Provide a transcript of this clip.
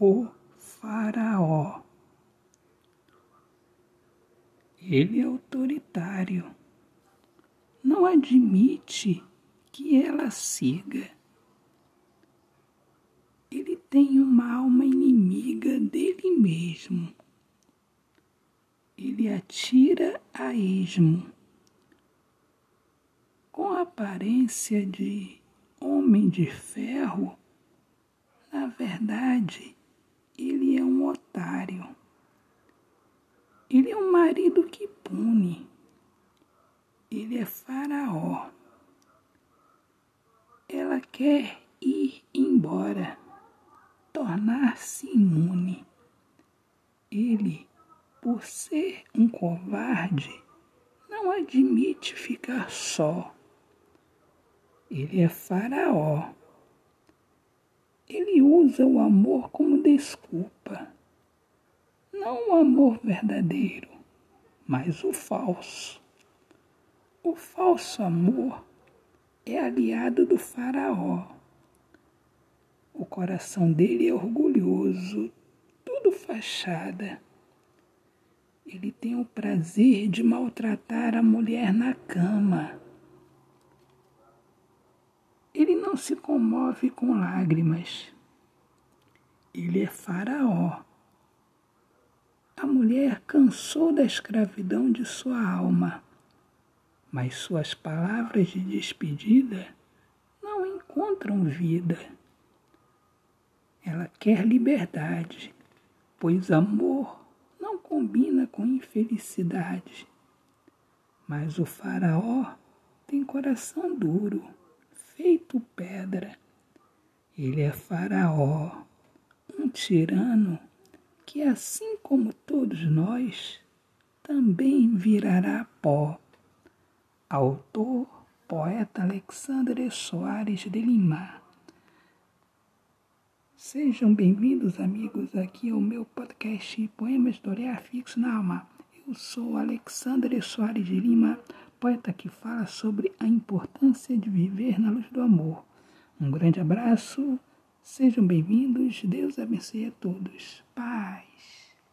o Faraó. Ele é autoritário. Não admite que ela siga. Ele tem uma alma inimiga dele mesmo. Ele atira a esmo. Com a aparência de homem de ferro, na verdade, ele é um otário. Ele é um marido que pune. Ele é faraó. Ela quer ir embora, tornar-se imune. Ele, por ser um covarde, não admite ficar só. Ele é faraó. Ele usa o amor como desculpa. Não o amor verdadeiro, mas o falso. O falso amor é aliado do Faraó. O coração dele é orgulhoso, tudo fachada. Ele tem o prazer de maltratar a mulher na cama. Ele não se comove com lágrimas. Ele é Faraó. A mulher cansou da escravidão de sua alma, mas suas palavras de despedida não encontram vida. Ela quer liberdade, pois amor não combina com infelicidade. Mas o Faraó tem coração duro feito pedra. Ele é Faraó, um tirano que, assim como todos nós, também virará pó. Autor, poeta Alexandre Soares de Lima. Sejam bem-vindos, amigos, aqui ao meu podcast Poemas do Olhar Fixo na Alma. Eu sou Alexandre Soares de Lima poeta que fala sobre a importância de viver na luz do amor. Um grande abraço, sejam bem-vindos, Deus abençoe a todos. Paz.